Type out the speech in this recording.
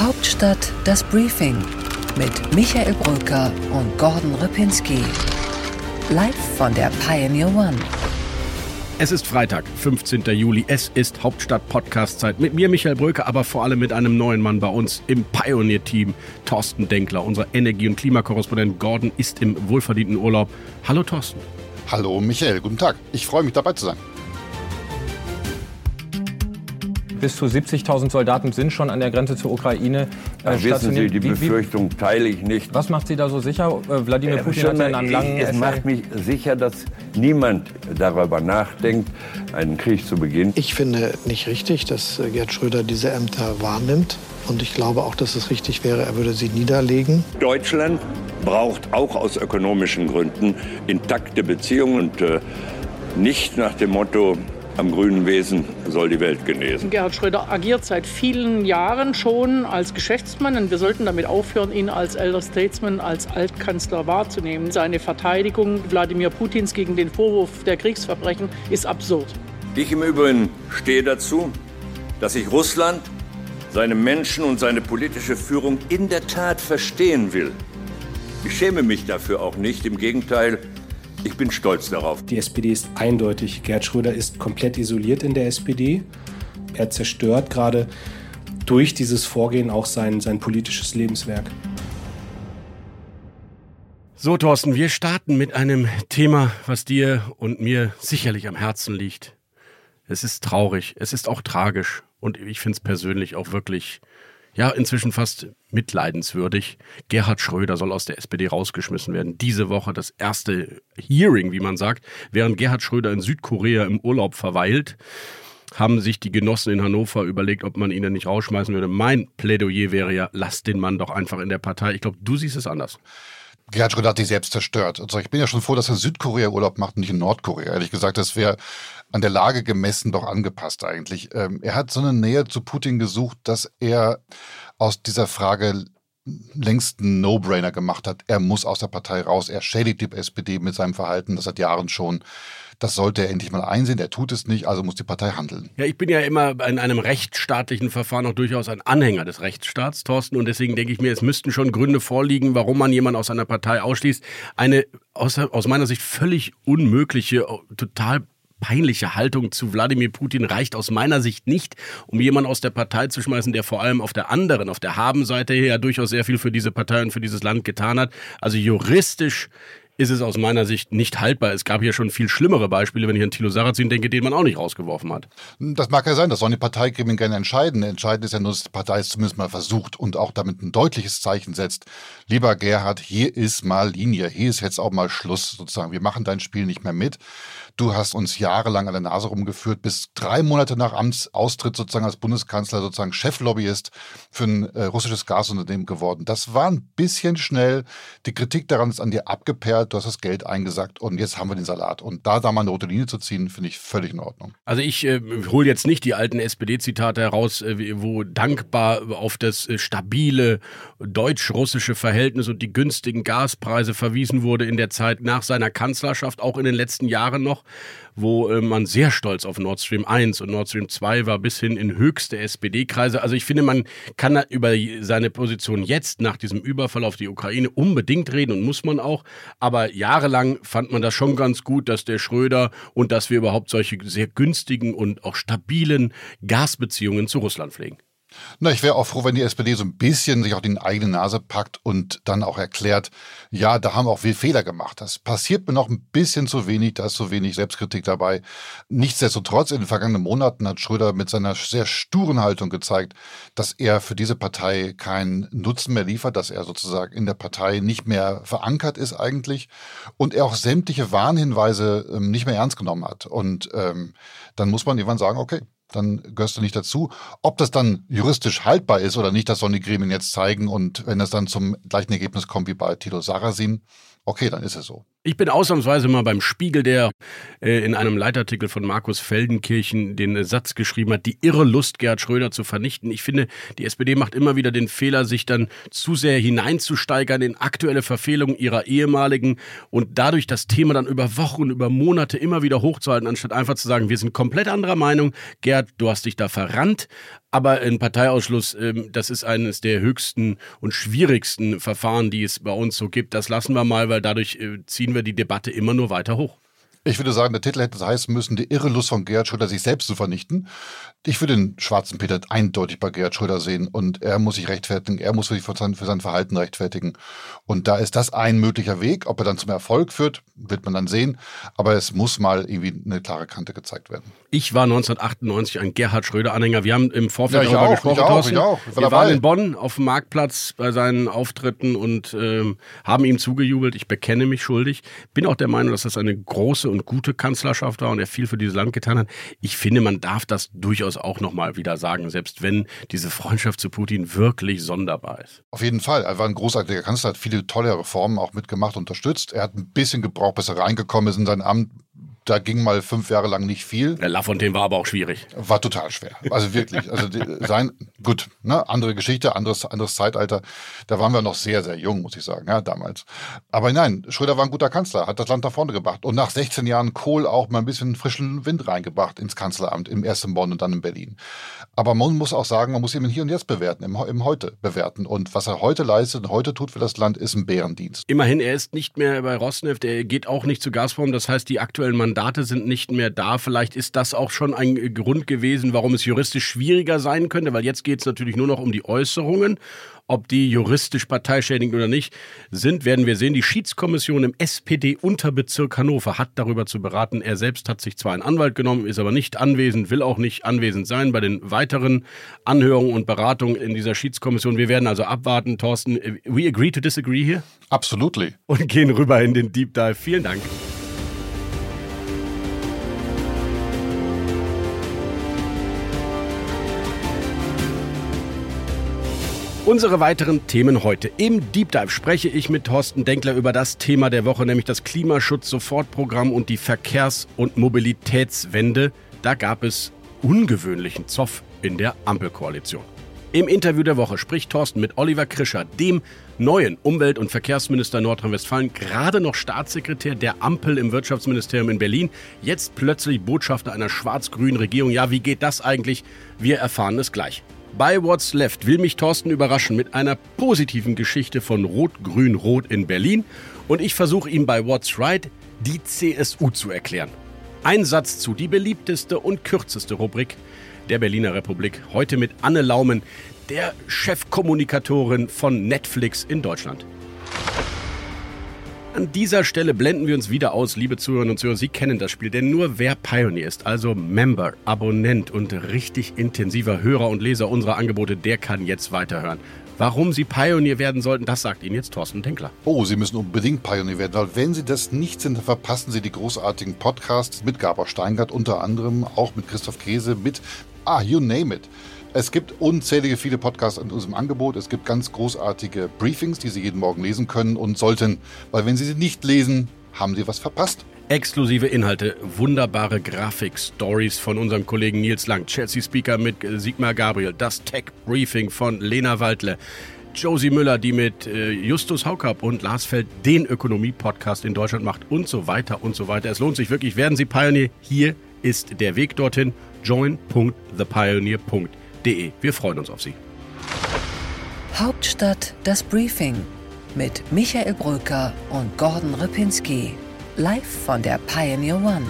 Hauptstadt das Briefing mit Michael Brücker und Gordon Ripinski. Live von der Pioneer One. Es ist Freitag, 15. Juli. Es ist Hauptstadt-Podcast-Zeit. Mit mir, Michael Bröker, aber vor allem mit einem neuen Mann bei uns im Pioneer-Team, Thorsten Denkler. Unser Energie- und Klimakorrespondent Gordon ist im wohlverdienten Urlaub. Hallo, Thorsten. Hallo, Michael. Guten Tag. Ich freue mich, dabei zu sein. Bis zu 70.000 Soldaten sind schon an der Grenze zur Ukraine äh, Wissen Sie, die Befürchtung teile ich nicht. Was macht Sie da so sicher? Äh, Wladimir äh, Putin hat ja einen langen... Es macht mich sicher, dass niemand darüber nachdenkt, einen Krieg zu beginnen. Ich finde nicht richtig, dass äh, Gerd Schröder diese Ämter wahrnimmt. Und ich glaube auch, dass es richtig wäre, er würde sie niederlegen. Deutschland braucht auch aus ökonomischen Gründen intakte Beziehungen und äh, nicht nach dem Motto, am grünen Wesen soll die Welt genesen. Gerhard Schröder agiert seit vielen Jahren schon als Geschäftsmann und wir sollten damit aufhören, ihn als Elder Statesman, als Altkanzler wahrzunehmen. Seine Verteidigung Wladimir Putins gegen den Vorwurf der Kriegsverbrechen ist absurd. Ich im Übrigen stehe dazu, dass ich Russland, seine Menschen und seine politische Führung in der Tat verstehen will. Ich schäme mich dafür auch nicht, im Gegenteil, ich bin stolz darauf. Die SPD ist eindeutig. Gerd Schröder ist komplett isoliert in der SPD. Er zerstört gerade durch dieses Vorgehen auch sein, sein politisches Lebenswerk. So, Thorsten, wir starten mit einem Thema, was dir und mir sicherlich am Herzen liegt. Es ist traurig, es ist auch tragisch und ich finde es persönlich auch wirklich ja, inzwischen fast mitleidenswürdig. Gerhard Schröder soll aus der SPD rausgeschmissen werden. Diese Woche das erste Hearing, wie man sagt, während Gerhard Schröder in Südkorea im Urlaub verweilt haben sich die Genossen in Hannover überlegt, ob man ihn nicht rausschmeißen würde. Mein Plädoyer wäre ja, lasst den Mann doch einfach in der Partei. Ich glaube, du siehst es anders. Gerhard Schröder hat sich selbst zerstört. Also ich bin ja schon froh, dass er Südkorea Urlaub macht und nicht in Nordkorea. Ehrlich gesagt, das wäre an der Lage gemessen doch angepasst eigentlich. Ähm, er hat so eine Nähe zu Putin gesucht, dass er aus dieser Frage längst einen No-Brainer gemacht hat. Er muss aus der Partei raus. Er schädigt die SPD mit seinem Verhalten, das seit Jahren schon. Das sollte er endlich mal einsehen. Er tut es nicht, also muss die Partei handeln. Ja, ich bin ja immer in einem rechtsstaatlichen Verfahren auch durchaus ein Anhänger des Rechtsstaats, Thorsten. Und deswegen denke ich mir, es müssten schon Gründe vorliegen, warum man jemanden aus einer Partei ausschließt. Eine aus, aus meiner Sicht völlig unmögliche, total peinliche Haltung zu Wladimir Putin reicht aus meiner Sicht nicht, um jemanden aus der Partei zu schmeißen, der vor allem auf der anderen, auf der Habenseite her ja durchaus sehr viel für diese Partei und für dieses Land getan hat. Also juristisch ist es aus meiner Sicht nicht haltbar. Es gab hier schon viel schlimmere Beispiele, wenn ich an Thilo Sarrazin denke, den man auch nicht rausgeworfen hat. Das mag ja sein, das sollen die Parteigremien gerne entscheiden. Entscheidend ist ja nur, dass die Partei es zumindest mal versucht und auch damit ein deutliches Zeichen setzt. Lieber Gerhard, hier ist mal Linie, hier ist jetzt auch mal Schluss sozusagen. Wir machen dein Spiel nicht mehr mit. Du hast uns jahrelang an der Nase rumgeführt, bis drei Monate nach Amtsaustritt sozusagen als Bundeskanzler sozusagen Cheflobbyist für ein äh, russisches Gasunternehmen geworden. Das war ein bisschen schnell. Die Kritik daran ist an dir abgeperlt. Du hast das Geld eingesackt und jetzt haben wir den Salat. Und da da mal eine rote Linie zu ziehen, finde ich völlig in Ordnung. Also ich äh, hole jetzt nicht die alten SPD-Zitate heraus, äh, wo dankbar auf das äh, stabile deutsch-russische Verhältnis und die günstigen Gaspreise verwiesen wurde in der Zeit nach seiner Kanzlerschaft, auch in den letzten Jahren noch wo äh, man sehr stolz auf Nord Stream 1 und Nord Stream 2 war, bis hin in höchste SPD-Kreise. Also ich finde, man kann über seine Position jetzt nach diesem Überfall auf die Ukraine unbedingt reden und muss man auch. Aber jahrelang fand man das schon ganz gut, dass der Schröder und dass wir überhaupt solche sehr günstigen und auch stabilen Gasbeziehungen zu Russland pflegen. Na, ich wäre auch froh, wenn die SPD so ein bisschen sich auch die eigene Nase packt und dann auch erklärt, ja, da haben wir auch viel Fehler gemacht. Das passiert mir noch ein bisschen zu wenig, da ist zu wenig Selbstkritik dabei. Nichtsdestotrotz, in den vergangenen Monaten hat Schröder mit seiner sehr sturen Haltung gezeigt, dass er für diese Partei keinen Nutzen mehr liefert, dass er sozusagen in der Partei nicht mehr verankert ist eigentlich und er auch sämtliche Warnhinweise ähm, nicht mehr ernst genommen hat. Und ähm, dann muss man irgendwann sagen, okay, dann gehörst du nicht dazu. Ob das dann juristisch haltbar ist oder nicht, das sollen die Gremien jetzt zeigen. Und wenn es dann zum gleichen Ergebnis kommt wie bei Tilo Sarrazin, okay, dann ist es so. Ich bin ausnahmsweise mal beim Spiegel, der äh, in einem Leitartikel von Markus Feldenkirchen den äh, Satz geschrieben hat, die irre Lust, Gerhard Schröder zu vernichten. Ich finde, die SPD macht immer wieder den Fehler, sich dann zu sehr hineinzusteigern in aktuelle Verfehlungen ihrer ehemaligen und dadurch das Thema dann über Wochen, über Monate immer wieder hochzuhalten, anstatt einfach zu sagen, wir sind komplett anderer Meinung. Gerhard, du hast dich da verrannt, Aber ein Parteiausschluss, ähm, das ist eines der höchsten und schwierigsten Verfahren, die es bei uns so gibt. Das lassen wir mal, weil dadurch äh, ziehen wir die Debatte immer nur weiter hoch. Ich würde sagen, der Titel hätte es heißen müssen, die irre Lust von Gerhard Schröder, sich selbst zu vernichten. Ich würde den schwarzen Peter eindeutig bei Gerhard Schröder sehen und er muss sich rechtfertigen, er muss sich für sein, für sein Verhalten rechtfertigen. Und da ist das ein möglicher Weg. Ob er dann zum Erfolg führt, wird man dann sehen. Aber es muss mal irgendwie eine klare Kante gezeigt werden. Ich war 1998 ein Gerhard Schröder-Anhänger. Wir haben im Vorfeld Ja, darüber auch, gesprochen. ich auch, ich auch. Ich war wir dabei. waren in Bonn auf dem Marktplatz bei seinen Auftritten und ähm, haben ihm zugejubelt. Ich bekenne mich schuldig. Bin auch der Meinung, dass das eine große und gute Kanzlerschaft war und er viel für dieses Land getan hat. Ich finde, man darf das durchaus auch nochmal wieder sagen, selbst wenn diese Freundschaft zu Putin wirklich sonderbar ist. Auf jeden Fall. Er war ein großartiger Kanzler, hat viele tolle Reformen auch mitgemacht, unterstützt. Er hat ein bisschen gebraucht, bis er reingekommen ist in sein Amt. Da ging mal fünf Jahre lang nicht viel. Der Lafontaine war aber auch schwierig. War total schwer. Also wirklich. Also sein, gut, ne, andere Geschichte, anderes, anderes Zeitalter. Da waren wir noch sehr, sehr jung, muss ich sagen, ja, damals. Aber nein, Schröder war ein guter Kanzler, hat das Land nach vorne gebracht. Und nach 16 Jahren Kohl auch mal ein bisschen frischen Wind reingebracht ins Kanzleramt, im ersten Bonn und dann in Berlin. Aber man muss auch sagen, man muss ihn hier und jetzt bewerten, im, im Heute bewerten. Und was er heute leistet und heute tut für das Land, ist ein Bärendienst. Immerhin, er ist nicht mehr bei Rosneft, er geht auch nicht zu Gazprom. Das heißt, die aktuellen Mandate sind nicht mehr da. Vielleicht ist das auch schon ein Grund gewesen, warum es juristisch schwieriger sein könnte, weil jetzt geht es natürlich nur noch um die Äußerungen. Ob die juristisch parteischädigend oder nicht sind, werden wir sehen. Die Schiedskommission im SPD-Unterbezirk Hannover hat darüber zu beraten. Er selbst hat sich zwar einen Anwalt genommen, ist aber nicht anwesend, will auch nicht anwesend sein bei den weiteren Anhörungen und Beratungen in dieser Schiedskommission. Wir werden also abwarten. Thorsten, we agree to disagree here? Absolutely. Und gehen rüber in den Deep Dive. Vielen Dank. Unsere weiteren Themen heute. Im Deep Dive spreche ich mit Thorsten Denkler über das Thema der Woche, nämlich das Klimaschutz-Sofortprogramm und die Verkehrs- und Mobilitätswende. Da gab es ungewöhnlichen Zoff in der Ampelkoalition. Im Interview der Woche spricht Thorsten mit Oliver Krischer, dem neuen Umwelt- und Verkehrsminister Nordrhein-Westfalen, gerade noch Staatssekretär der Ampel im Wirtschaftsministerium in Berlin, jetzt plötzlich Botschafter einer schwarz-grünen Regierung. Ja, wie geht das eigentlich? Wir erfahren es gleich. Bei What's Left will mich Thorsten überraschen mit einer positiven Geschichte von Rot-Grün-Rot in Berlin und ich versuche ihm bei What's Right die CSU zu erklären. Ein Satz zu, die beliebteste und kürzeste Rubrik der Berliner Republik. Heute mit Anne Laumen, der Chefkommunikatorin von Netflix in Deutschland. An dieser Stelle blenden wir uns wieder aus, liebe Zuhörerinnen und Zuhörer. Sie kennen das Spiel, denn nur wer Pioneer ist, also Member, Abonnent und richtig intensiver Hörer und Leser unserer Angebote, der kann jetzt weiterhören. Warum Sie Pioneer werden sollten, das sagt Ihnen jetzt Thorsten Denkler. Oh, Sie müssen unbedingt Pioneer werden, weil wenn Sie das nicht sind, dann verpassen Sie die großartigen Podcasts mit Gabor Steingart unter anderem, auch mit Christoph Käse, mit, ah, you name it. Es gibt unzählige viele Podcasts in unserem Angebot. Es gibt ganz großartige Briefings, die Sie jeden Morgen lesen können und sollten, weil wenn Sie sie nicht lesen, haben Sie was verpasst. Exklusive Inhalte, wunderbare Grafik-Stories von unserem Kollegen Nils Lang, Chelsea Speaker mit Sigmar Gabriel, das Tech-Briefing von Lena Waldle, Josie Müller, die mit äh, Justus Haukapp und Lars Feld den Ökonomie-Podcast in Deutschland macht und so weiter und so weiter. Es lohnt sich wirklich. Werden Sie Pioneer? Hier ist der Weg dorthin. join.thepioneer.de. Wir freuen uns auf Sie. Hauptstadt das Briefing mit Michael Bröker und Gordon Ripinski. Live von der Pioneer One.